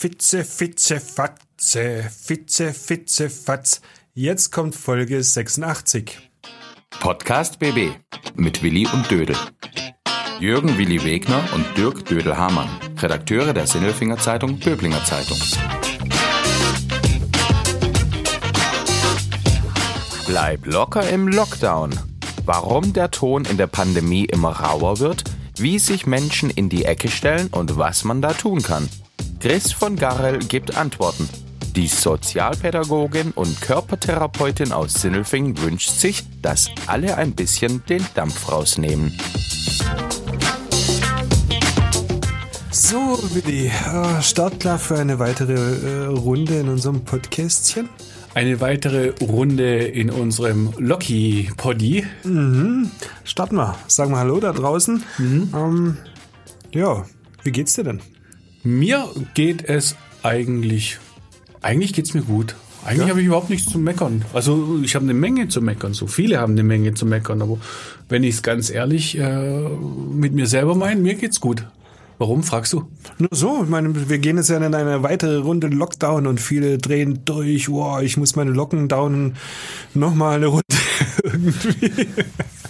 Fitze, Fitze, Fatze, Fitze, Fitze, Fatz. Jetzt kommt Folge 86. Podcast BB mit Willi und Dödel. Jürgen Willi Wegner und Dirk Dödel-Hamann, Redakteure der Sinnelfinger Zeitung Böblinger Zeitung. Bleib locker im Lockdown. Warum der Ton in der Pandemie immer rauer wird, wie sich Menschen in die Ecke stellen und was man da tun kann. Chris von Garrel gibt Antworten. Die Sozialpädagogin und Körpertherapeutin aus Sinnelfing wünscht sich, dass alle ein bisschen den Dampf rausnehmen. So, Willi, äh, startklar für eine weitere äh, Runde in unserem Podcastchen. Eine weitere Runde in unserem Locky-Poddy. Mhm. Starten wir. Sagen wir Hallo da draußen. Ähm, ja, wie geht's dir denn? Mir geht es eigentlich, eigentlich geht's mir gut. Eigentlich Ja? habe ich überhaupt nichts zu meckern. Also ich habe eine Menge zu meckern. So viele haben eine Menge zu meckern. Aber wenn ich es ganz ehrlich äh, mit mir selber meine, mir geht's gut. Warum, fragst du? Nur so, ich meine, wir gehen jetzt ja in eine weitere Runde Lockdown und viele drehen durch. Wow, ich muss meine Locken down. Nochmal eine Runde irgendwie.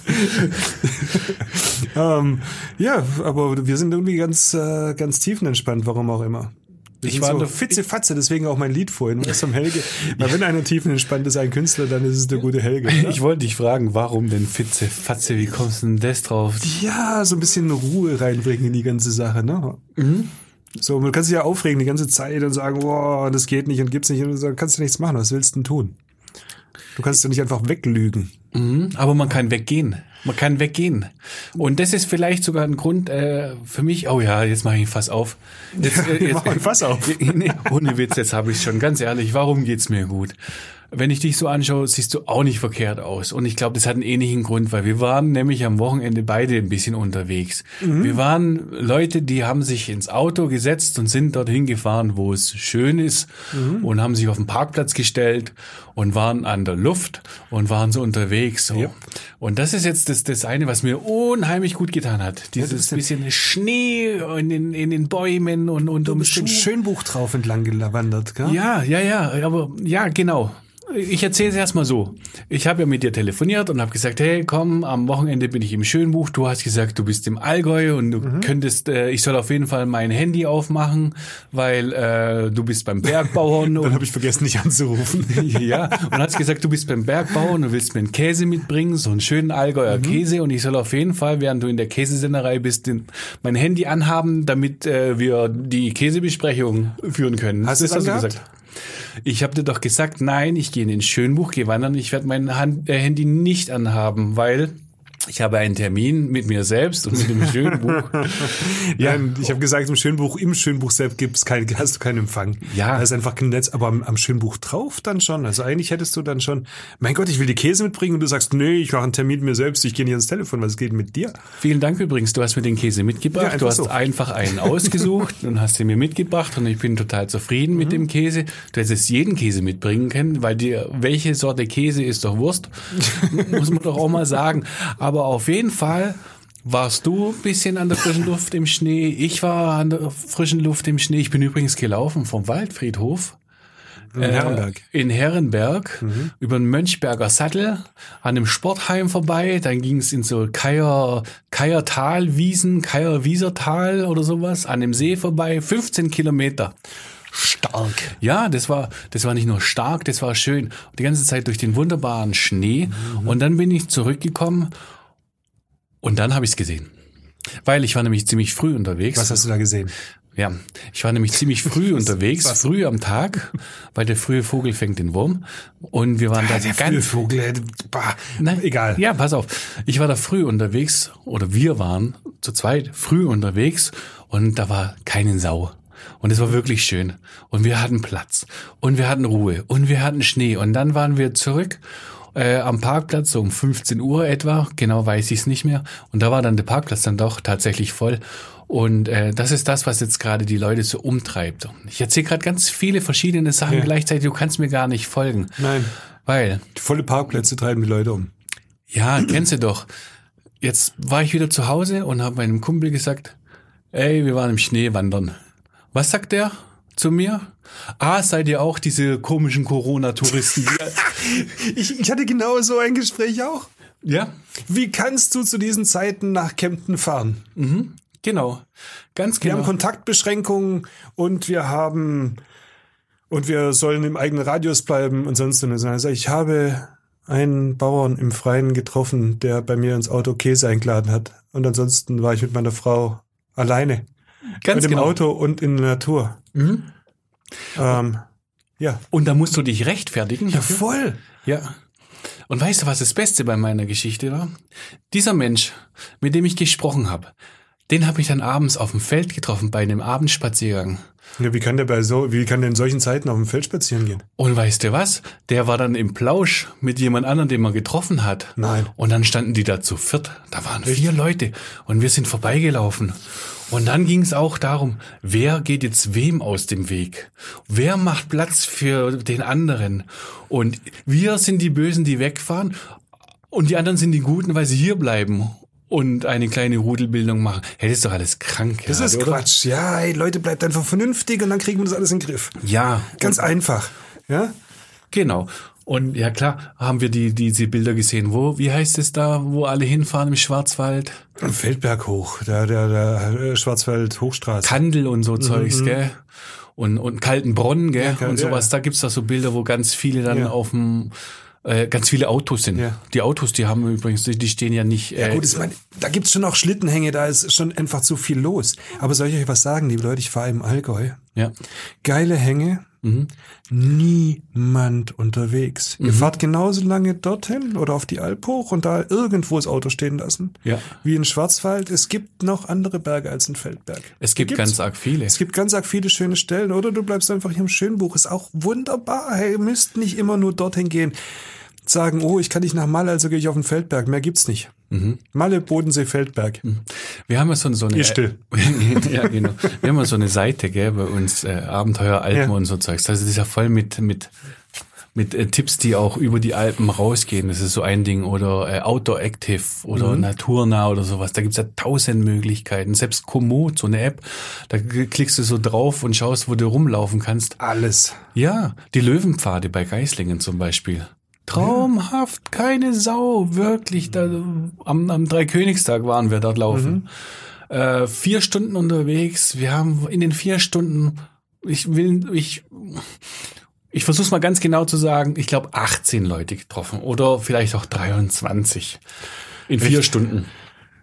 ähm, ja, aber wir sind irgendwie ganz, äh, ganz tiefenentspannt, warum auch immer. Wir Ich war so Fitze-Fatze, deswegen auch mein Lied vorhin. Was vom Helge. Weil wenn einer tiefenentspannt ist, ein Künstler, dann ist es der gute Helge. oder? Ich wollte dich fragen, warum denn Fitze, Fatze, wie kommst du denn das drauf? Ja, so ein bisschen Ruhe reinbringen in die ganze Sache, ne? So, man kann sich ja aufregen die ganze Zeit und sagen, boah, das geht nicht und gibt's nicht und so, kannst du nichts machen. Was willst du denn tun? Du kannst ja nicht einfach weglügen. Mhm, aber man kann weggehen. Man kann weggehen. Und das ist vielleicht sogar ein Grund äh, für mich. Oh ja, jetzt mache ich Fass auf. Jetzt, äh, Mach ein Fass auf. nee, ohne Witz, jetzt habe ich schon. Ganz ehrlich, warum geht's mir gut? Wenn ich dich so anschaue, siehst du auch nicht verkehrt aus. Und ich glaube, das hat einen ähnlichen Grund, weil wir waren nämlich am Wochenende beide ein bisschen unterwegs. Wir waren Leute, die haben sich ins Auto gesetzt und sind dorthin gefahren, wo es schön ist und haben sich auf den Parkplatz gestellt und waren an der Luft und waren so unterwegs. So. Ja. Und das ist jetzt das, das eine, was mir unheimlich gut getan hat. Dieses bist bisschen Schnee in den, in den Bäumen und, und Du um bist den Schönbuch drauf entlang gewandert, gell? ja, ja, ja, aber ja, genau. Ich erzähle es erstmal so. Ich habe ja mit dir telefoniert und habe gesagt, hey, komm, am Wochenende bin ich im Schönbuch. Du hast gesagt, du bist im Allgäu und du Mhm. könntest, äh, ich soll auf jeden Fall mein Handy aufmachen, weil äh, du bist beim Bergbauern Dann und habe ich vergessen, dich anzurufen. ja, und hast gesagt, du bist beim Bergbauern und willst mir einen Käse mitbringen, so einen schönen Allgäuer Mhm. Käse und ich soll auf jeden Fall, während du in der Käsesennerei bist, den, mein Handy anhaben, damit äh, wir die Käsebesprechung führen können. Hast du das angehabt? gesagt. Ich habe dir doch gesagt, nein, ich gehe in den Schönbuch, gehe wandern, ich werde mein Hand, äh, Handy nicht anhaben, weil ich habe einen Termin mit mir selbst und mit dem Schönbuch. Ja, ich habe gesagt, im Schönbuch, im Schönbuch selbst gibt's kein, hast du keinen Empfang. Ja. Da ist einfach kein Netz, aber am, am Schönbuch drauf dann schon. Also eigentlich hättest du dann schon, mein Gott, ich will die Käse mitbringen und du sagst, nee, ich mache einen Termin mit mir selbst, ich gehe nicht ans Telefon, was geht mit dir? Vielen Dank übrigens, du hast mir den Käse Ja, mitgebracht. einfach du hast so. einfach einen ausgesucht und hast ihn mir mitgebracht und ich bin total zufrieden Mhm. mit dem Käse. Du hättest jeden Käse mitbringen können, weil dir welche Sorte Käse ist doch Wurst, muss man doch auch mal sagen. Aber auf jeden Fall warst du ein bisschen an der frischen Luft im Schnee. Ich war an der frischen Luft im Schnee. Ich bin übrigens gelaufen vom Waldfriedhof. In Herrenberg. Äh, In Herrenberg, über den Mönchberger Sattel, an dem Sportheim vorbei. Dann ging es in so Keier, Keiertalwiesen, Keierwiesertal oder sowas, an dem See vorbei. 15 Kilometer. Stark. Ja, das war, das war nicht nur stark, das war schön. Die ganze Zeit durch den wunderbaren Schnee. Und dann bin ich zurückgekommen und dann habe ich es gesehen. Weil ich war nämlich ziemlich früh unterwegs. Was hast du da gesehen? Ja, ich war nämlich ziemlich früh unterwegs, früh am Tag, weil der frühe Vogel fängt den Wurm. Und wir waren da der ganz frühe Vogel, äh, bah, Nein, egal. Ja, pass auf. Ich war da früh unterwegs oder wir waren zu zweit früh unterwegs und da war keine Sau. Und es war wirklich schön. Und wir hatten Platz. Und wir hatten Ruhe. Und wir hatten Schnee. Und dann waren wir zurück äh, am Parkplatz, so um 15 Uhr etwa. Genau weiß ich es nicht mehr. Und da war dann der Parkplatz dann doch tatsächlich voll. Und äh, das ist das, was jetzt gerade die Leute so umtreibt. Ich erzähle gerade ganz viele verschiedene Sachen Ja. gleichzeitig. Du kannst mir gar nicht folgen. Nein. Weil Die volle Parkplätze treiben die Leute um. ja, kennst du doch. Jetzt war ich wieder zu Hause und habe meinem Kumpel gesagt, ey, wir waren im Schnee wandern. Was sagt der? Zu mir. Ah, seid ihr auch diese komischen Corona-Touristen? Ich, ich hatte genau so ein Gespräch auch. ja, Wie kannst du zu diesen Zeiten nach Kempten fahren? genau. Ganz Wir genau. haben Kontaktbeschränkungen und wir haben und wir sollen im eigenen Radius bleiben und sonst was. Also ich habe einen Bauern im Freien getroffen, der bei mir ins Auto Käse eingeladen hat. Und ansonsten war ich mit meiner Frau alleine. Ganz mit dem genau. Mhm. Auto und in der Natur. Ähm, ja. Und da musst du dich rechtfertigen. Ja, voll. Ja. Und weißt du, was das Beste bei meiner Geschichte war? Dieser Mensch, mit dem ich gesprochen habe, den habe ich dann abends auf dem Feld getroffen bei einem Abendspaziergang. Ja, wie kann der bei so, wie kann der in solchen Zeiten auf dem Feld spazieren gehen? Und weißt du was? Der war dann im Plausch mit jemand anderem, den man getroffen hat. Nein. Und dann standen die da zu viert. Da waren vier Leute und wir sind vorbeigelaufen. Und dann ging es auch darum, wer geht jetzt wem aus dem Weg? Wer macht Platz für den anderen? Und wir sind die Bösen, die wegfahren. Und die anderen sind die Guten, weil sie hier bleiben und eine kleine Rudelbildung machen. Hey, das ist doch alles krank. Das ist Quatsch. Ja, hey, Leute, bleibt einfach vernünftig und dann kriegen wir das alles in den Griff. Ja, Ganz einfach. Ja? Genau. Und ja klar, haben wir die, diese Bilder gesehen. Wo, wie heißt es da, wo alle hinfahren im Schwarzwald? Feldberg hoch, der, der, der Schwarzwald Hochstraße. Kandel und so Zeugs, gell? Und, und Kaltenbronn, gell? Mhm, Kal- und sowas. ja. Da gibt's da so Bilder, wo ganz viele dann Ja. auf dem äh, ganz viele Autos sind. Ja. Die Autos, die haben übrigens, die die stehen ja nicht. Äh, Ja, gut, ich meine, da gibt's schon auch Schlittenhänge, da ist schon einfach zu viel los. Aber soll ich euch was sagen, liebe Leute, ich fahre im Allgäu. ja. Geile Hänge, Mhm. niemand unterwegs. Ihr fahrt genauso lange dorthin oder auf die Alp hoch und da irgendwo das Auto stehen lassen. Ja. Wie in Schwarzwald. Es gibt noch andere Berge als in Feldberg. Es gibt Gibt's. ganz arg viele. Es gibt ganz arg viele schöne Stellen. Oder du bleibst einfach hier im Schönbuch. Ist auch wunderbar. Hey, ihr müsst nicht immer nur dorthin gehen. Sagen, oh, ich kann nicht nach Malle, also gehe ich auf den Feldberg. Mehr gibt's nicht. Mhm. Malle, Bodensee, Feldberg. Wir haben ja so, so eine. Ihr still. ja, genau. Wir haben ja so eine Seite, gell, bei uns, äh, Abenteuer Alpen Ja. und so Zeugs. Also das ist ja voll mit, mit, mit äh, Tipps, die auch über die Alpen rausgehen. Das ist so ein Ding. Oder äh, Outdoor Active oder Mhm. Naturnah oder sowas. Da gibt's ja tausend Möglichkeiten. Selbst Komoot, so eine App, da klickst du so drauf und schaust, wo du rumlaufen kannst. Alles. Ja, die Löwenpfade bei Geislingen zum Beispiel. Traumhaft, keine Sau, wirklich. Da, am, am Dreikönigstag waren wir dort laufen. Äh, vier Stunden unterwegs. Wir haben in den vier Stunden, ich will, ich, ich versuch's mal ganz genau zu sagen, ich glaube 18 Leute getroffen oder vielleicht auch 23 in vier Stunden.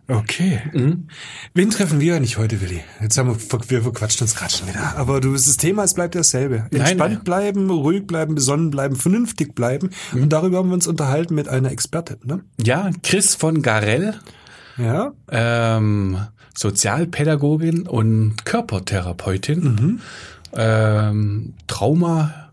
Okay. Wen treffen wir eigentlich heute, Willi? Jetzt haben wir, wir verquatscht uns gerade schon wieder. Aber du, das Thema, es bleibt dasselbe. Entspannt nein. bleiben, ruhig bleiben, besonnen bleiben, vernünftig bleiben. Und darüber haben wir uns unterhalten mit einer Expertin, ne? Ja, Chris von Garell, Ja. ähm, Sozialpädagogin und Körpertherapeutin. Ähm, Trauma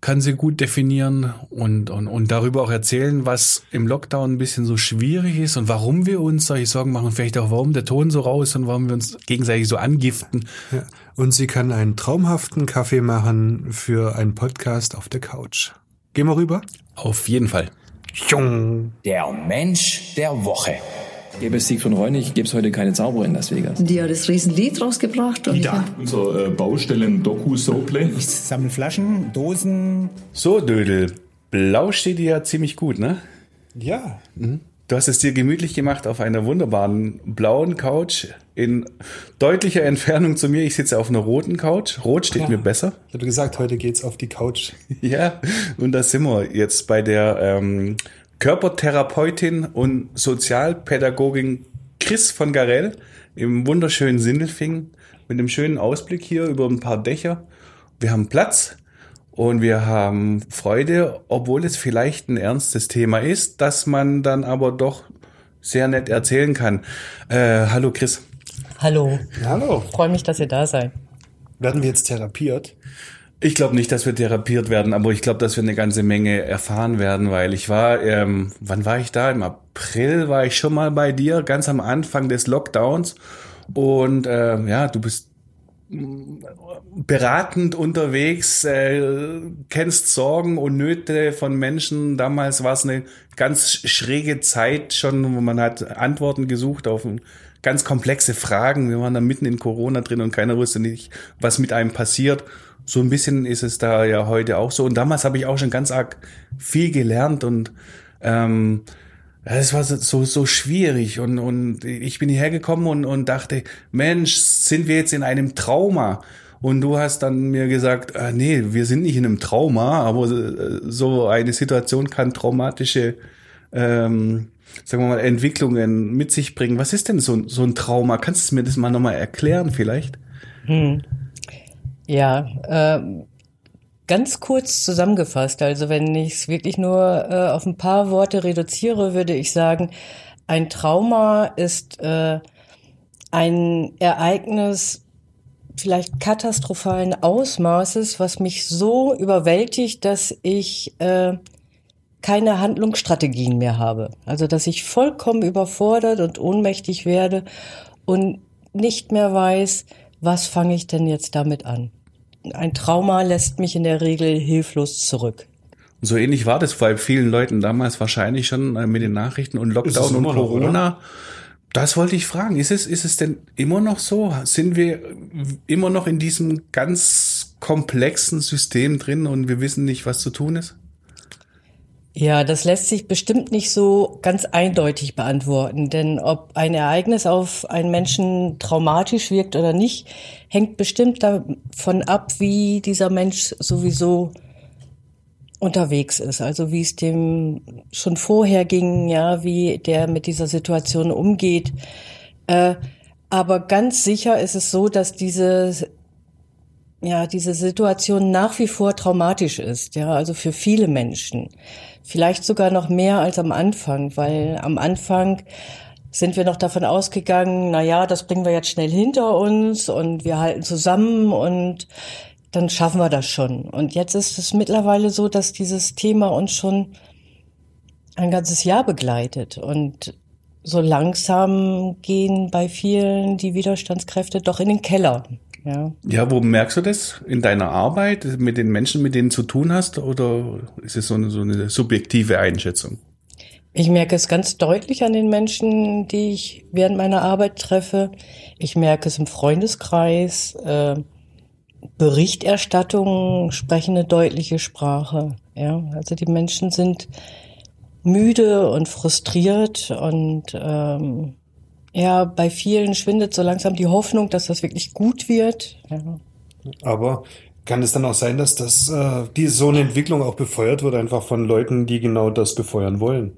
kann sie gut definieren und, und, und darüber auch erzählen, was im Lockdown ein bisschen so schwierig ist und warum wir uns solche Sorgen machen, vielleicht auch warum der Ton so raus und warum wir uns gegenseitig so angiften. ja. Und sie kann einen traumhaften Kaffee machen für einen Podcast auf der Couch. Gehen wir rüber? Auf jeden Fall. Jung. Der Mensch der Woche. Gäbe es Siegfried Reunig, gäbe es heute keine Zauberer in Las Vegas. Die hat das Riesenlied rausgebracht. Und hab- Unser äh, Baustellen-Doku-Soaplay. Ich sammle Flaschen, Dosen. So, Dödel. Blau steht dir ja ziemlich gut, ne? Ja. Du hast es dir gemütlich gemacht auf einer wunderbaren blauen Couch in deutlicher Entfernung zu mir. Ich sitze auf einer roten Couch. Rot steht mir besser. Ich hatte gesagt, heute geht's auf die Couch. Ja, und da sind wir jetzt bei der ähm, Körpertherapeutin und Sozialpädagogin Chris von Garell im wunderschönen Sindelfingen mit einem schönen Ausblick hier über ein paar Dächer. Wir haben Platz und wir haben Freude, obwohl es vielleicht ein ernstes Thema ist, dass man dann aber doch sehr nett erzählen kann. Äh, hallo Chris. Hallo, Hallo. freue mich, dass ihr da seid. Werden wir jetzt therapiert? Ich glaube nicht, dass wir therapiert werden, aber ich glaube, dass wir eine ganze Menge erfahren werden, weil ich war, ähm, wann war ich da? Im April war ich schon mal bei dir, ganz am Anfang des Lockdowns. Und ähm, ja, du bist beratend unterwegs, äh, kennst Sorgen und Nöte von Menschen. Damals war es eine ganz schräge Zeit schon, wo man hat Antworten gesucht auf ganz komplexe Fragen. Wir waren da mitten in Corona drin und keiner wusste nicht, was mit einem passiert. So ein bisschen ist es da ja heute auch so. Und damals habe ich auch schon ganz arg viel gelernt und ähm, es war so, so schwierig und, und ich bin hierher gekommen und, und dachte, Mensch, sind wir jetzt in einem Trauma? Und du hast dann mir gesagt, ah, nee, wir sind nicht in einem Trauma, aber äh, so eine Situation kann traumatische, ähm, sagen wir mal, Entwicklungen mit sich bringen. Was ist denn so, so ein Trauma? Kannst du mir das mal nochmal erklären vielleicht? Hm. Ja, äh, ganz kurz zusammengefasst, also wenn ich es wirklich nur äh, auf ein paar Worte reduziere, würde ich sagen, ein Trauma ist äh, ein Ereignis vielleicht katastrophalen Ausmaßes, was mich so überwältigt, dass ich äh, keine Handlungsstrategien mehr habe. Also dass ich vollkommen überfordert und ohnmächtig werde und nicht mehr weiß, was fange ich denn jetzt damit an ein Trauma lässt mich in der Regel hilflos zurück. So ähnlich war das bei vielen Leuten damals wahrscheinlich schon äh, mit den Nachrichten und Lockdown und Corona. Noch, das wollte ich fragen. Ist es, ist es denn immer noch so? Sind wir immer noch in diesem ganz komplexen System drin und wir wissen nicht, was zu tun ist? Ja, das lässt sich bestimmt nicht so ganz eindeutig beantworten, denn ob ein Ereignis auf einen Menschen traumatisch wirkt oder nicht, hängt bestimmt davon ab, wie dieser Mensch sowieso unterwegs ist, also wie es dem schon vorher ging, ja, wie der mit dieser Situation umgeht. Äh, aber ganz sicher ist es so, dass diese ja, diese Situation nach wie vor traumatisch ist, ja, also für viele Menschen. Vielleicht sogar noch mehr als am Anfang, weil am Anfang sind wir noch davon ausgegangen, na ja, das bringen wir jetzt schnell hinter uns und wir halten zusammen und dann schaffen wir das schon. Und jetzt ist es mittlerweile so, dass dieses Thema uns schon ein ganzes Jahr begleitet und so langsam gehen bei vielen die Widerstandskräfte doch in den Keller. Ja. ja, wo merkst du das? In deiner Arbeit, mit den Menschen, mit denen du zu tun hast? Oder ist es so eine, so eine subjektive Einschätzung? Ich merke es ganz deutlich an den Menschen, die ich während meiner Arbeit treffe. Ich merke es im Freundeskreis. Äh, Berichterstattungen sprechen eine deutliche Sprache. Ja, also die Menschen sind müde und frustriert und ähm, ja, bei vielen schwindet so langsam die Hoffnung, dass das wirklich gut wird. Ja. Aber kann es dann auch sein, dass das äh, die so eine Entwicklung auch befeuert wird, einfach von Leuten, die genau das befeuern wollen?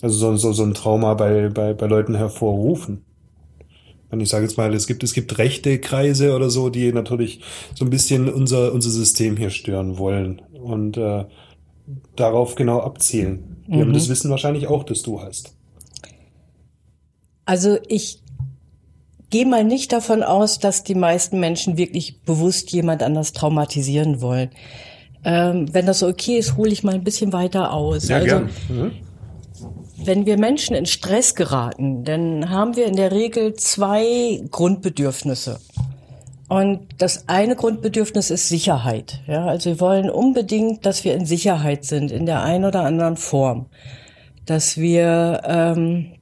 Also so, so, so ein Trauma bei, bei, bei Leuten hervorrufen. Und ich sage jetzt mal, es gibt, es gibt rechte Kreise oder so, die natürlich so ein bisschen unser, unser System hier stören wollen und äh, darauf genau abzielen. Die mhm. haben das Wissen wahrscheinlich auch, das du hast. Also ich gehe mal nicht davon aus, dass die meisten Menschen wirklich bewusst jemand anders traumatisieren wollen. Ähm, wenn das okay ist, hole ich mal ein bisschen weiter aus. Ja, also, gern. Mhm. Wenn wir Menschen in Stress geraten, dann haben wir in der Regel zwei Grundbedürfnisse. Und das eine Grundbedürfnis ist Sicherheit. Ja, also wir wollen unbedingt, dass wir in Sicherheit sind, in der einen oder anderen Form. Dass wir ähm,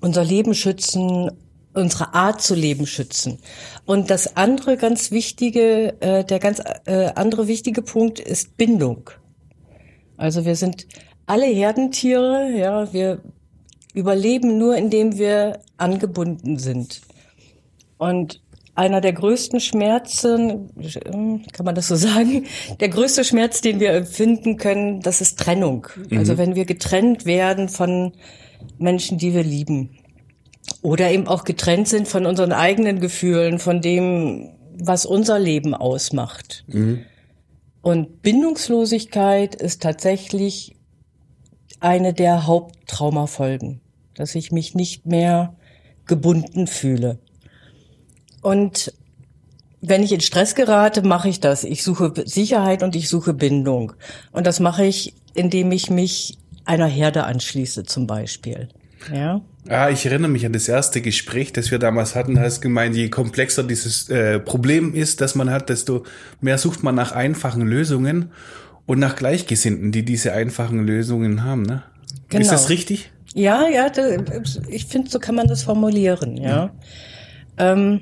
unser Leben schützen, unsere Art zu leben schützen. Und das andere ganz wichtige, äh, der ganz äh, andere wichtige Punkt ist Bindung. Also wir sind alle Herdentiere, ja, wir überleben nur, indem wir angebunden sind. Und einer der größten Schmerzen, kann man das so sagen, der größte Schmerz, den wir empfinden können, das ist Trennung. Mhm. Also wenn wir getrennt werden von Menschen, die wir lieben. Oder eben auch getrennt sind von unseren eigenen Gefühlen, von dem, was unser Leben ausmacht. Mhm. Und Bindungslosigkeit ist tatsächlich eine der Haupttraumafolgen, dass ich mich nicht mehr gebunden fühle. Und wenn ich in Stress gerate, mache ich das. Ich suche Sicherheit und ich suche Bindung. Und das mache ich, indem ich mich einer Herde anschließe zum Beispiel. Ja. Ah, ich erinnere mich an das erste Gespräch, das wir damals hatten. Da hast gemeint, je komplexer dieses äh, Problem ist, das man hat, desto mehr sucht man nach einfachen Lösungen und nach Gleichgesinnten, die diese einfachen Lösungen haben. Ne? Genau. Ist das richtig? Ja, ja, das, ich finde, so kann man das formulieren, ja. Ähm,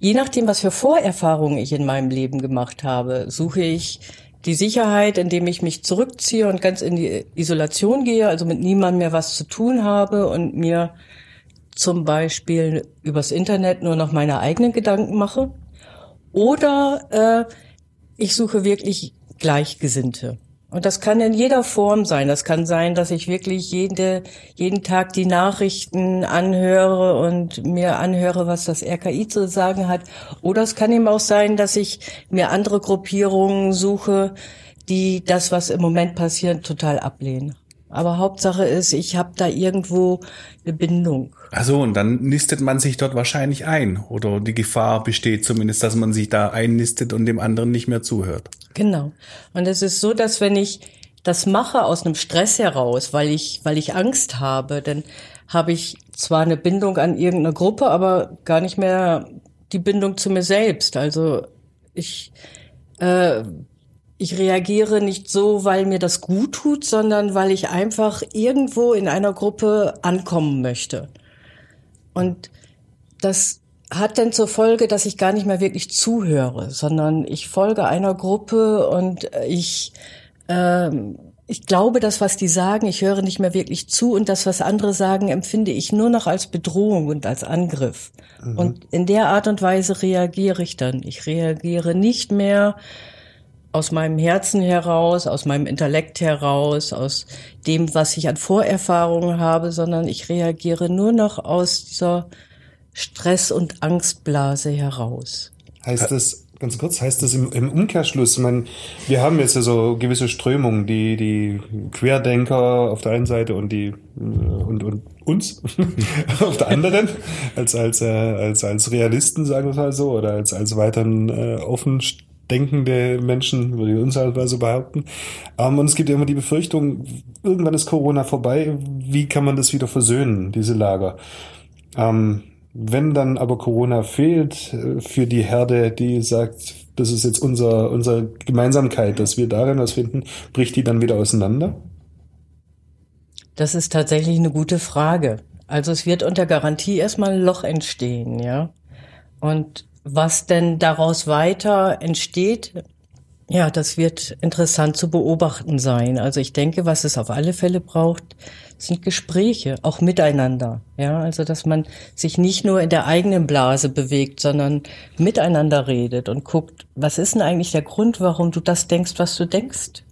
je nachdem, was für Vorerfahrungen ich in meinem Leben gemacht habe, suche ich die Sicherheit, indem ich mich zurückziehe und ganz in die Isolation gehe, also mit niemandem mehr was zu tun habe und mir zum Beispiel übers Internet nur noch meine eigenen Gedanken mache. Oder äh, ich suche wirklich Gleichgesinnte. Und das kann in jeder Form sein. Das kann sein, dass ich wirklich jede, jeden Tag die Nachrichten anhöre und mir anhöre, was das RKI zu sagen hat. Oder es kann eben auch sein, dass ich mir andere Gruppierungen suche, die das, was im Moment passiert, total ablehnen. Aber Hauptsache ist, ich habe da irgendwo eine Bindung. Also und dann nistet man sich dort wahrscheinlich ein oder die Gefahr besteht zumindest, dass man sich da einnistet und dem anderen nicht mehr zuhört. Genau. Und es ist so, dass wenn ich das mache aus einem Stress heraus, weil ich weil ich Angst habe, dann habe ich zwar eine Bindung an irgendeine Gruppe, aber gar nicht mehr die Bindung zu mir selbst. Also ich äh, ich reagiere nicht so, weil mir das gut tut, sondern weil ich einfach irgendwo in einer Gruppe ankommen möchte. Und das hat dann zur Folge, dass ich gar nicht mehr wirklich zuhöre, sondern ich folge einer Gruppe und ich, ähm, ich glaube das, was die sagen, ich höre nicht mehr wirklich zu und das, was andere sagen, empfinde ich nur noch als Bedrohung und als Angriff. Mhm. Und in der Art und Weise reagiere ich dann. Ich reagiere nicht mehr aus meinem Herzen heraus, aus meinem Intellekt heraus, aus dem, was ich an Vorerfahrungen habe, sondern ich reagiere nur noch aus dieser Stress- und Angstblase heraus. Heißt das, ganz kurz, heißt das im, im Umkehrschluss, man, wir haben jetzt ja so gewisse Strömungen, die, die Querdenker auf der einen Seite und die, und, und uns auf der anderen, als, als, äh, als, als Realisten, sagen wir es mal so, oder als, als weiteren äh, offen denkende Menschen, würde ich uns halt mal so behaupten. Ähm, und es gibt ja immer die Befürchtung, irgendwann ist Corona vorbei, wie kann man das wieder versöhnen, diese Lager? Ähm, wenn dann aber Corona fehlt äh, für die Herde, die sagt, das ist jetzt unser, unsere Gemeinsamkeit, dass wir darin was finden, bricht die dann wieder auseinander? Das ist tatsächlich eine gute Frage. Also es wird unter Garantie erstmal ein Loch entstehen, ja. Und was denn daraus weiter entsteht, ja, das wird interessant zu beobachten sein. Also ich denke, was es auf alle Fälle braucht, sind Gespräche, auch miteinander. Ja, also dass man sich nicht nur in der eigenen Blase bewegt, sondern miteinander redet und guckt, was ist denn eigentlich der Grund, warum du das denkst, was du denkst?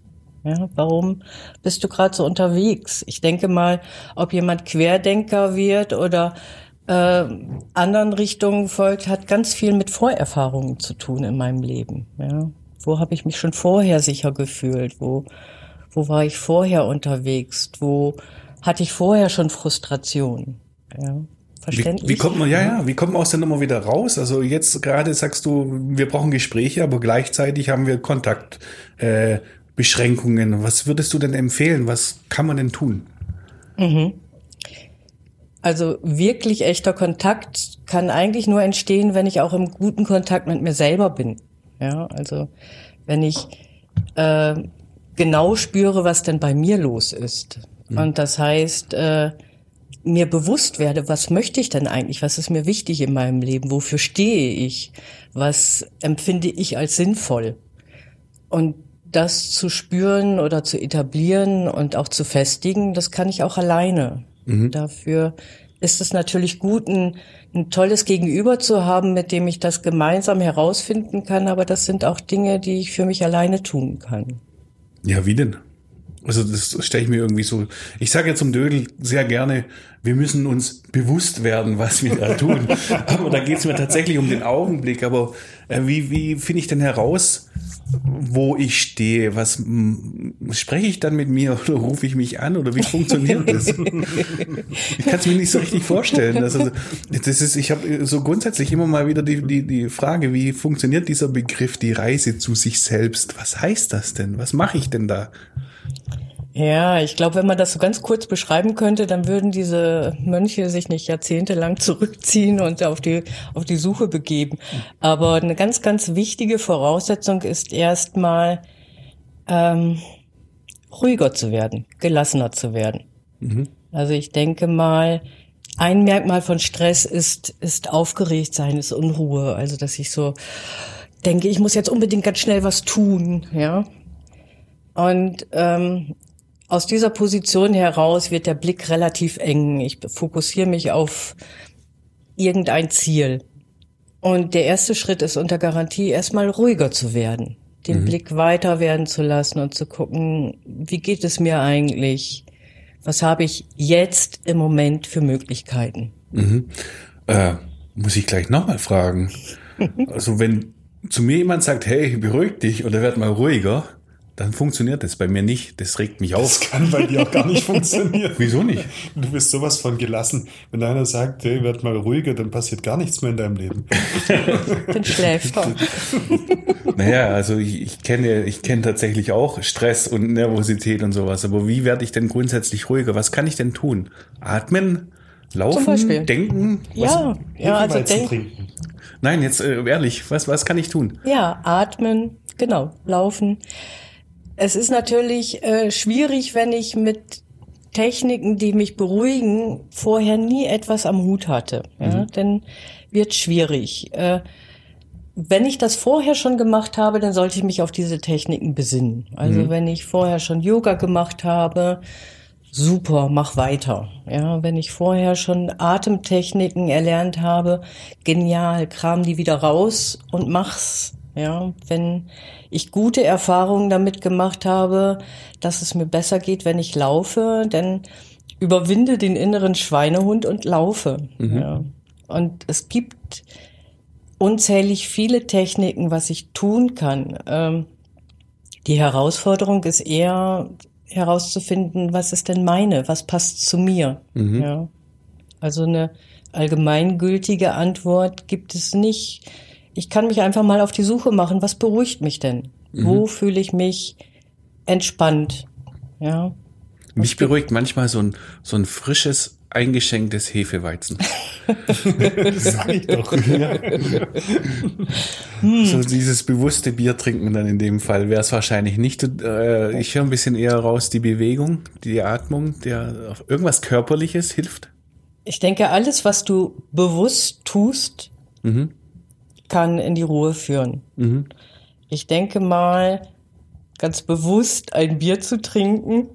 Ja, warum bist du gerade so unterwegs? Ich denke mal, ob jemand Querdenker wird oder äh, anderen Richtungen folgt, hat ganz viel mit Vorerfahrungen zu tun in meinem Leben. Ja. Wo habe ich mich schon vorher sicher gefühlt? Wo, wo war ich vorher unterwegs? Wo hatte ich vorher schon Frustration? Ja. Verständlich. Wie, wie kommt man, ja, ja, wie kommt man aus der Nummer wieder raus? Also jetzt gerade sagst du, wir brauchen Gespräche, aber gleichzeitig haben wir Kontaktbeschränkungen. Äh, Was würdest du denn empfehlen? Was kann man denn tun? Mhm. Also wirklich echter Kontakt kann eigentlich nur entstehen, wenn ich auch im guten Kontakt mit mir selber bin. Ja, also wenn ich äh, genau spüre, was denn bei mir los ist. Mhm. Und das heißt, äh, mir bewusst werde, was möchte ich denn eigentlich? Was ist mir wichtig in meinem Leben? Wofür stehe ich? Was empfinde ich als sinnvoll? Und das zu spüren oder zu etablieren und auch zu festigen, das kann ich auch alleine. Mhm. Dafür ist es natürlich gut, ein, ein tolles Gegenüber zu haben, mit dem ich das gemeinsam herausfinden kann. Aber das sind auch Dinge, die ich für mich alleine tun kann. Ja, wie denn? Also das stelle ich mir irgendwie so. Ich sage ja zum Dödel sehr gerne, wir müssen uns bewusst werden, was wir da tun. aber da geht es mir tatsächlich um den Augenblick. Aber äh, wie, wie finde ich denn heraus, wo ich stehe? Was spreche ich dann mit mir oder rufe ich mich an oder wie funktioniert das? ich kann es mir nicht so richtig vorstellen. Also, das ist, ich habe so grundsätzlich immer mal wieder die, die, die Frage, wie funktioniert dieser Begriff, die Reise zu sich selbst? Was heißt das denn? Was mache ich denn da? Ja, ich glaube, wenn man das so ganz kurz beschreiben könnte, dann würden diese Mönche sich nicht jahrzehntelang zurückziehen und auf die, auf die Suche begeben. Aber eine ganz, ganz wichtige Voraussetzung ist erstmal, ähm, ruhiger zu werden, gelassener zu werden. Mhm. Also ich denke mal, ein Merkmal von Stress ist, ist aufgeregt sein, ist Unruhe. Also dass ich so denke, ich muss jetzt unbedingt ganz schnell was tun, ja. Und ähm, aus dieser Position heraus wird der Blick relativ eng. Ich fokussiere mich auf irgendein Ziel. Und der erste Schritt ist unter Garantie erstmal ruhiger zu werden, den mhm. Blick weiter werden zu lassen und zu gucken, wie geht es mir eigentlich? Was habe ich jetzt im Moment für Möglichkeiten? Mhm. Äh, muss ich gleich nochmal fragen. also wenn zu mir jemand sagt, hey, beruhig dich oder werd mal ruhiger, dann funktioniert das bei mir nicht. Das regt mich auf. Das kann bei dir auch gar nicht funktionieren. Wieso nicht? Du bist sowas von gelassen. Wenn einer sagt, hey, werd mal ruhiger, dann passiert gar nichts mehr in deinem Leben. dann schläft er. Naja, also ich, ich kenne ich kenne tatsächlich auch Stress und Nervosität und sowas. Aber wie werde ich denn grundsätzlich ruhiger? Was kann ich denn tun? Atmen? Laufen? Denken? Ja, ja also denken. Nein, jetzt äh, ehrlich, was, was kann ich tun? Ja, atmen, genau, laufen. Es ist natürlich äh, schwierig, wenn ich mit Techniken, die mich beruhigen, vorher nie etwas am Hut hatte. Ja? Mhm. Dann wird schwierig. Äh, wenn ich das vorher schon gemacht habe, dann sollte ich mich auf diese Techniken besinnen. Also mhm. wenn ich vorher schon Yoga gemacht habe, super, mach weiter. Ja, wenn ich vorher schon Atemtechniken erlernt habe, genial, kram die wieder raus und mach's. Ja, wenn ich gute Erfahrungen damit gemacht habe, dass es mir besser geht, wenn ich laufe, dann überwinde den inneren Schweinehund und laufe. Mhm. Ja. Und es gibt unzählig viele Techniken, was ich tun kann. Ähm, die Herausforderung ist eher herauszufinden, was ist denn meine, was passt zu mir. Mhm. Ja. Also eine allgemeingültige Antwort gibt es nicht. Ich kann mich einfach mal auf die Suche machen, was beruhigt mich denn? Mhm. Wo fühle ich mich entspannt? Ja. Mich beruhigt manchmal so ein, so ein frisches, eingeschenktes Hefeweizen. Sag ich doch. Ja. Hm. So dieses bewusste Bier trinken dann in dem Fall wäre es wahrscheinlich nicht. Äh, ich höre ein bisschen eher raus die Bewegung, die Atmung, der irgendwas Körperliches hilft. Ich denke, alles, was du bewusst tust, mhm. Kann in die Ruhe führen. Mhm. Ich denke mal, ganz bewusst ein Bier zu trinken,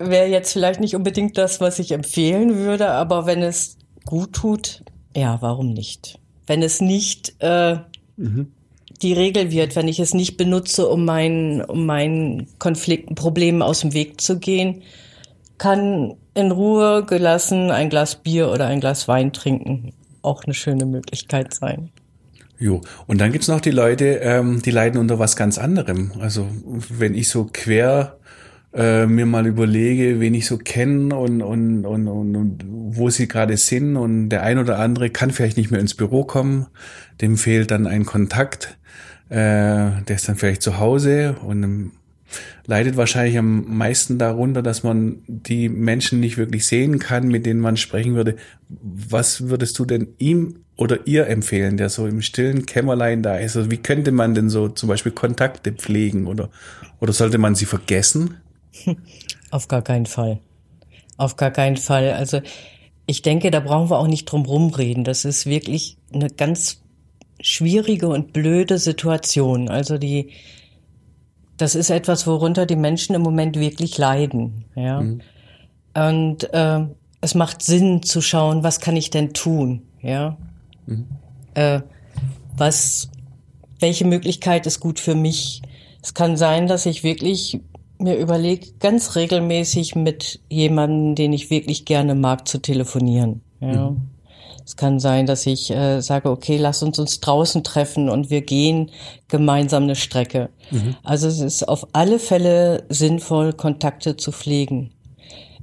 wäre jetzt vielleicht nicht unbedingt das, was ich empfehlen würde, aber wenn es gut tut, ja, warum nicht? Wenn es nicht äh, mhm. die Regel wird, wenn ich es nicht benutze, um meinen, um meinen Konflikten, Problemen aus dem Weg zu gehen, kann in Ruhe gelassen ein Glas Bier oder ein Glas Wein trinken auch eine schöne Möglichkeit sein. Jo, und dann gibt's noch die Leute, ähm, die leiden unter was ganz anderem. Also wenn ich so quer äh, mir mal überlege, wen ich so kenne und, und, und, und, und wo sie gerade sind und der ein oder andere kann vielleicht nicht mehr ins Büro kommen, dem fehlt dann ein Kontakt, äh, der ist dann vielleicht zu Hause und leidet wahrscheinlich am meisten darunter, dass man die Menschen nicht wirklich sehen kann, mit denen man sprechen würde. Was würdest du denn ihm oder ihr empfehlen, der so im stillen Kämmerlein da ist? Also wie könnte man denn so zum Beispiel Kontakte pflegen oder, oder sollte man sie vergessen? Auf gar keinen Fall. Auf gar keinen Fall. Also ich denke, da brauchen wir auch nicht drum rumreden. Das ist wirklich eine ganz schwierige und blöde Situation. Also die, das ist etwas, worunter die Menschen im Moment wirklich leiden. Ja. Mhm. Und äh, es macht Sinn zu schauen, was kann ich denn tun? Ja. Mhm. Äh, was, welche Möglichkeit ist gut für mich? Es kann sein, dass ich wirklich mir überlege, ganz regelmäßig mit jemandem, den ich wirklich gerne mag, zu telefonieren. Ja. Mhm. Es kann sein, dass ich äh, sage, okay, lass uns uns draußen treffen und wir gehen gemeinsam eine Strecke. Mhm. Also es ist auf alle Fälle sinnvoll, Kontakte zu pflegen.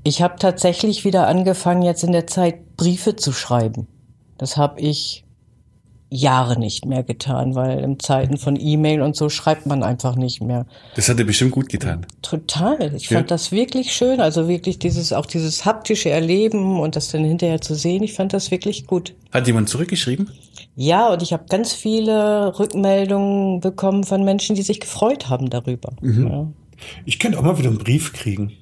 Ich habe tatsächlich wieder angefangen, jetzt in der Zeit Briefe zu schreiben. Das habe ich Jahre nicht mehr getan, weil in Zeiten von E-Mail und so schreibt man einfach nicht mehr. Das hat dir bestimmt gut getan. Total. Ich ja. fand das wirklich schön. Also wirklich dieses, auch dieses haptische Erleben und das dann hinterher zu sehen. Ich fand das wirklich gut. Hat jemand zurückgeschrieben? Ja, und ich habe ganz viele Rückmeldungen bekommen von Menschen, die sich gefreut haben darüber. Mhm. Ja. Ich könnte auch mal wieder einen Brief kriegen.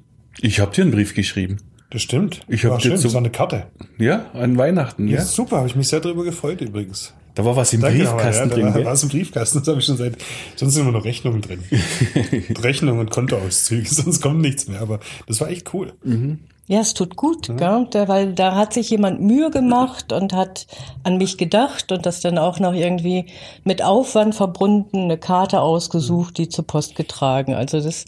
Ich habe dir einen Brief geschrieben. Das stimmt. Ich war hab schön. jetzt Das so- war eine Karte. Ja, an Weihnachten, Ja, ja. super, habe ich mich sehr darüber gefreut übrigens. Da war was im Danke Briefkasten nochmal, ja, drin, da gell? war es im Briefkasten, das habe ich schon seit, sonst sind immer noch Rechnungen drin. Rechnungen und Kontoauszüge, sonst kommt nichts mehr, aber das war echt cool. Ja, es tut gut, gell? Da, weil da hat sich jemand Mühe gemacht und hat an mich gedacht und das dann auch noch irgendwie mit Aufwand verbunden, eine Karte ausgesucht, die zur Post getragen. Also das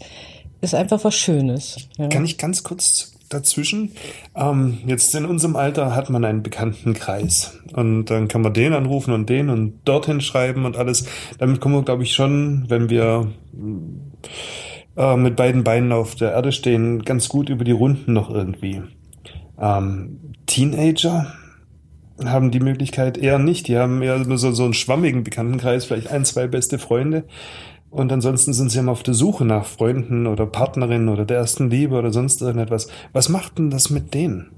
ist einfach was Schönes. Ja. Kann ich ganz kurz dazwischen? Ähm, jetzt in unserem Alter hat man einen Bekanntenkreis und dann kann man den anrufen und den und dorthin schreiben und alles. Damit kommen wir, glaube ich, schon, wenn wir äh, mit beiden Beinen auf der Erde stehen, ganz gut über die Runden noch irgendwie. Ähm, Teenager haben die Möglichkeit eher nicht. Die haben eher so, so einen schwammigen Bekanntenkreis, vielleicht ein, zwei beste Freunde. Und ansonsten sind sie immer auf der Suche nach Freunden oder Partnerinnen oder der ersten Liebe oder sonst irgendetwas. Was macht denn das mit denen?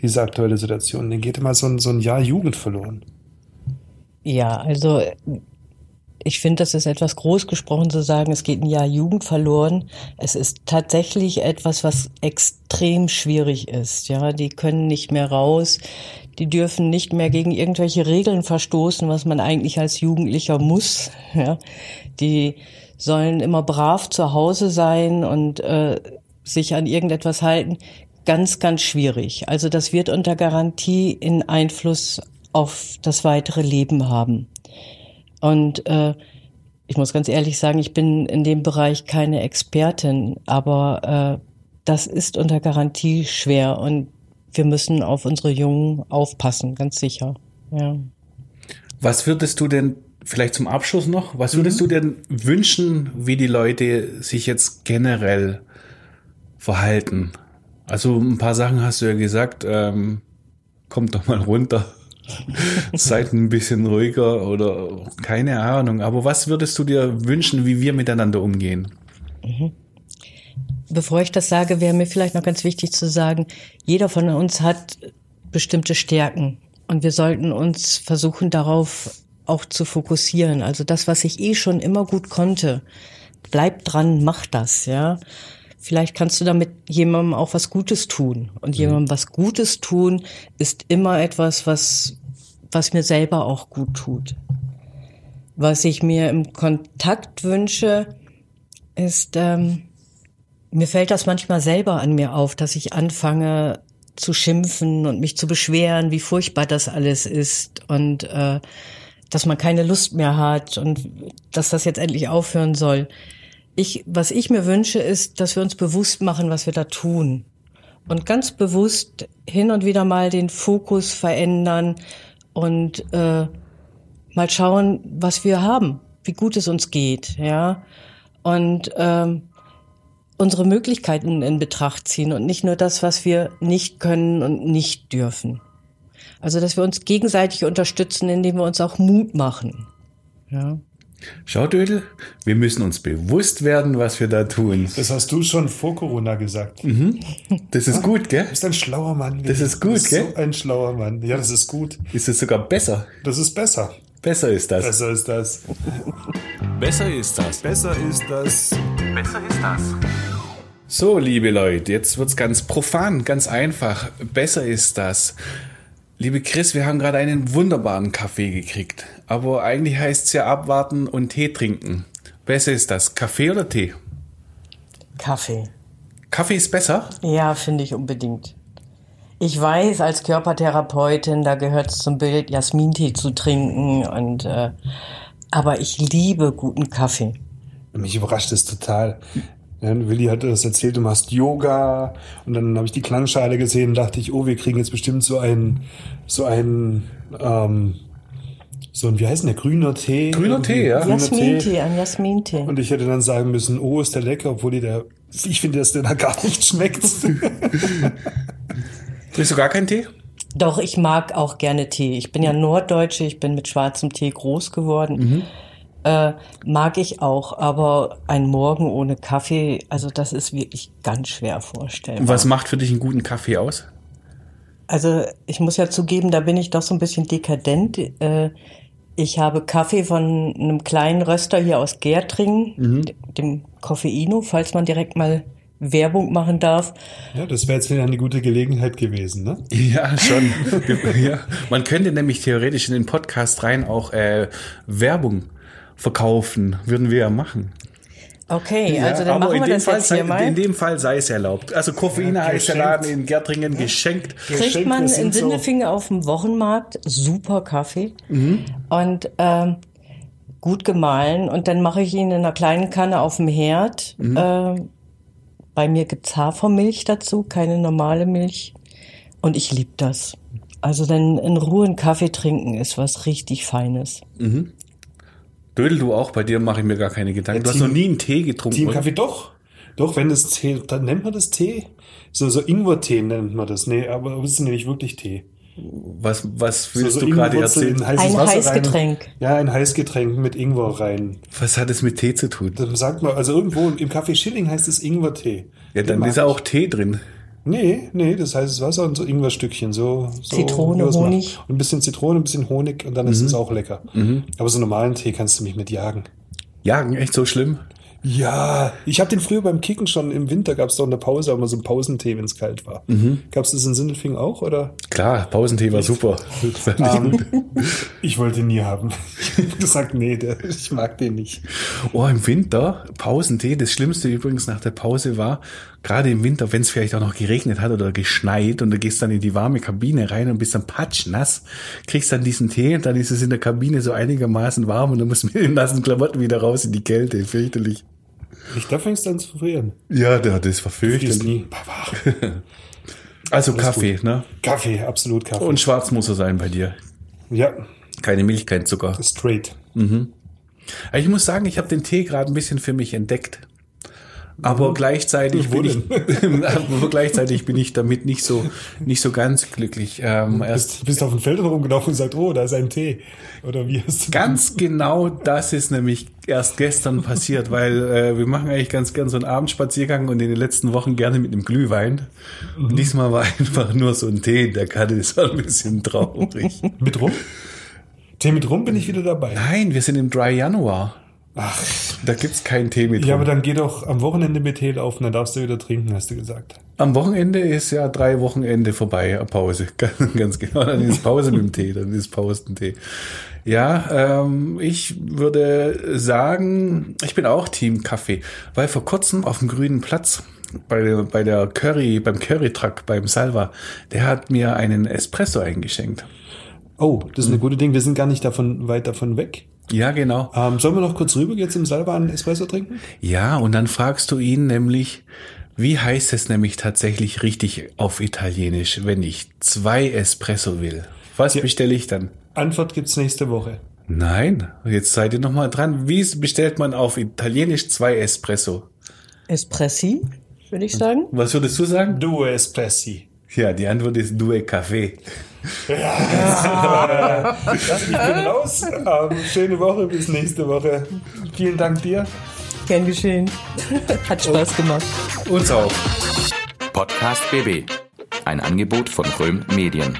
Diese aktuelle Situation. Denen geht immer so ein, so ein Jahr Jugend verloren. Ja, also ich finde, das ist etwas groß gesprochen zu sagen, es geht ein Jahr Jugend verloren. Es ist tatsächlich etwas, was extrem schwierig ist. Ja, die können nicht mehr raus. Die dürfen nicht mehr gegen irgendwelche Regeln verstoßen, was man eigentlich als Jugendlicher muss. Ja, die sollen immer brav zu Hause sein und äh, sich an irgendetwas halten. Ganz, ganz schwierig. Also das wird unter Garantie einen Einfluss auf das weitere Leben haben. Und äh, ich muss ganz ehrlich sagen, ich bin in dem Bereich keine Expertin, aber äh, das ist unter Garantie schwer und wir müssen auf unsere Jungen aufpassen, ganz sicher. Ja. Was würdest du denn, vielleicht zum Abschluss noch, was würdest du denn wünschen, wie die Leute sich jetzt generell verhalten? Also ein paar Sachen hast du ja gesagt, ähm, kommt doch mal runter, seid ein bisschen ruhiger oder keine Ahnung. Aber was würdest du dir wünschen, wie wir miteinander umgehen? Bevor ich das sage, wäre mir vielleicht noch ganz wichtig zu sagen, jeder von uns hat bestimmte Stärken und wir sollten uns versuchen, darauf auch zu fokussieren. Also das, was ich eh schon immer gut konnte, bleib dran, mach das, ja. Vielleicht kannst du damit jemandem auch was Gutes tun. Und jemandem was Gutes tun ist immer etwas, was, was mir selber auch gut tut. Was ich mir im Kontakt wünsche, ist, ähm, mir fällt das manchmal selber an mir auf, dass ich anfange zu schimpfen und mich zu beschweren, wie furchtbar das alles ist und äh, dass man keine Lust mehr hat und dass das jetzt endlich aufhören soll. Ich, was ich mir wünsche, ist, dass wir uns bewusst machen, was wir da tun. Und ganz bewusst hin und wieder mal den Fokus verändern und äh, mal schauen, was wir haben, wie gut es uns geht, ja. Und ähm, unsere Möglichkeiten in Betracht ziehen und nicht nur das, was wir nicht können und nicht dürfen. Also, dass wir uns gegenseitig unterstützen, indem wir uns auch Mut machen. Ja. Schau, Dödel, wir müssen uns bewusst werden, was wir da tun. Das hast du schon vor Corona gesagt. Das ist gut, gell? Du bist ein schlauer Mann. Das ist gut, du bist gell? So ein schlauer Mann. Ja, das ist gut. Ist es sogar besser? Das ist besser. Besser ist das. Besser ist das. Besser ist das. Besser ist das. So, liebe Leute, jetzt wird's ganz profan, ganz einfach. Besser ist das. Liebe Chris, wir haben gerade einen wunderbaren Kaffee gekriegt. Aber eigentlich heißt's ja abwarten und Tee trinken. Besser ist das. Kaffee oder Tee? Kaffee. Kaffee ist besser? Ja, finde ich unbedingt. Ich weiß, als Körpertherapeutin, da gehört es zum Bild, Jasmintee zu trinken und äh, aber ich liebe guten Kaffee. Mich überrascht es total. Ja, Willi hat das erzählt, du machst Yoga und dann habe ich die Klangschale gesehen und dachte ich, oh, wir kriegen jetzt bestimmt so einen, so einen, ähm, so ein, wie heißt denn der, grüner Tee? Grüner Tee, ja. Grüner Jasmintee, ein Jasmintee. Und ich hätte dann sagen müssen, oh, ist der lecker, obwohl die der, ich finde, dass der da gar nicht schmeckt. Trinkst du gar keinen Tee? Doch, ich mag auch gerne Tee. Ich bin ja Norddeutsche, ich bin mit schwarzem Tee groß geworden. Äh, mag ich auch, aber ein Morgen ohne Kaffee, also das ist wirklich ganz schwer vorstellbar. Was macht für dich einen guten Kaffee aus? Also ich muss ja zugeben, da bin ich doch so ein bisschen dekadent. Äh, Ich habe Kaffee von einem kleinen Röster hier aus Gärtringen, dem Koffeino, falls man direkt mal Werbung machen darf. Ja, das wäre jetzt wieder eine gute Gelegenheit gewesen, ne? Ja, schon. ja. Man könnte nämlich theoretisch in den Podcast rein auch äh, Werbung verkaufen. Würden wir ja machen. Okay, also dann aber machen in wir dem das Fall jetzt hier sei, mal. In dem Fall sei es erlaubt. Also Koffeine Ja, Eissalat geschenkt. in Gärtringen geschenkt. Kriegt Geschenkt, man in so- Sindelfingen auf dem Wochenmarkt super Kaffee Mhm. und ähm, gut gemahlen. Und dann mache ich ihn in einer kleinen Kanne auf dem Herd. Mhm. Ähm, bei mir gibt's Hafermilch dazu, keine normale Milch. Und ich lieb das. Also dann in Ruhe einen Kaffee trinken ist was richtig Feines. Dödel du auch, bei dir mache ich mir gar keine Gedanken. Du hast Team- noch nie einen Tee getrunken. Team oder? Kaffee, doch. Doch, wenn das Tee, dann nennt man das Tee. So, so Ingwer-Tee nennt man das. Nee, aber es ist nämlich wirklich Tee. Was, was willst so, so du gerade erzählen? Ein Wasser Heißgetränk. Rein. Ja, ein Heißgetränk mit Ingwer rein. Was hat es mit Tee zu tun? Das sagt man, also irgendwo im Café Schilling heißt es Ingwer-Tee. Ja, Den dann ist ja auch Tee drin. Nee, nee, das heißes Wasser und so Ingwerstückchen, so, so Zitrone. Honig. Und ein bisschen Zitrone, ein bisschen Honig und dann ist es auch lecker. Aber so normalen Tee kannst du mich mit jagen. Jagen, echt so schlimm? Ja, ich habe den früher beim Kicken schon im Winter gab es doch eine Pause, aber so einen Pausentee, wenn es kalt war. Gab es das in Sindelfingen auch oder? Klar, Pausentee war super. Ich gut. Ich wollte ihn nie haben. Ich habe gesagt, nee, der, ich mag den nicht. Oh, im Winter, Pausentee. Das Schlimmste übrigens nach der Pause war, gerade im Winter, wenn es vielleicht auch noch geregnet hat oder geschneit und du gehst dann in die warme Kabine rein und bist dann patschnass, kriegst dann diesen Tee und dann ist es in der Kabine so einigermaßen warm und du musst mit den nassen Klamotten wieder raus in die Kälte. Fürchterlich. Ich da fängst du an zu frieren. Ja, das war fürchterlich. nie. Also Kaffee, ne? Kaffee, absolut Kaffee. Und schwarz muss er sein bei dir. ja, Keine Milch, kein Zucker. straight. Aber Ich muss sagen, ich habe den Tee gerade ein bisschen für mich entdeckt. Aber gleichzeitig Wo bin ich, aber gleichzeitig bin ich damit nicht so, nicht so ganz glücklich. Ähm, erst Bist, bist auf den Feldern rumgelaufen und gesagt, oh, da ist ein Tee. Oder wie hast du ganz genau das ist nämlich erst gestern passiert, weil äh, wir machen eigentlich ganz gern so einen Abendspaziergang und in den letzten Wochen gerne mit einem Glühwein. Und diesmal war einfach nur so ein Tee in der Kanne. Das war ein bisschen traurig. mit rum? Tee mit rum bin ich wieder dabei. Nein, wir sind im Dry Januar. Ach, Da gibt's keinen Tee mit. ja, aber dann geh doch am Wochenende mit Tee laufen, dann darfst du wieder trinken, hast du gesagt. Am Wochenende ist ja drei Wochenende vorbei, Pause. Ganz genau, dann ist Pause mit dem Tee, dann ist Pausentee. Ja, ähm, ich würde sagen, ich bin auch Team Kaffee, weil vor kurzem auf dem grünen Platz bei, der- bei der Curry, beim Curry-Truck, beim Salva, der hat mir einen Espresso eingeschenkt. Oh, das ist eine gute Ding. Wir sind gar nicht davon weit davon weg. Ja, genau. Ähm, sollen wir noch kurz rüber jetzt im Salva einen Espresso trinken? Ja, und dann fragst du ihn nämlich, wie heißt es nämlich tatsächlich richtig auf Italienisch, wenn ich zwei Espresso will? Was bestelle ich dann? Antwort gibt's nächste Woche. Nein, jetzt seid ihr noch mal dran. Wie bestellt man auf Italienisch zwei Espresso? Espressi, würde ich sagen. Was würdest du sagen? Due Espressi. Ja, die Antwort ist Due Kaffee. Ich bin raus. Ähm, schöne Woche, bis nächste Woche. Vielen Dank dir. Gern geschehen. Hat Spaß gemacht. Uns auch. Podcast BB. Ein Angebot von Röhm Medien.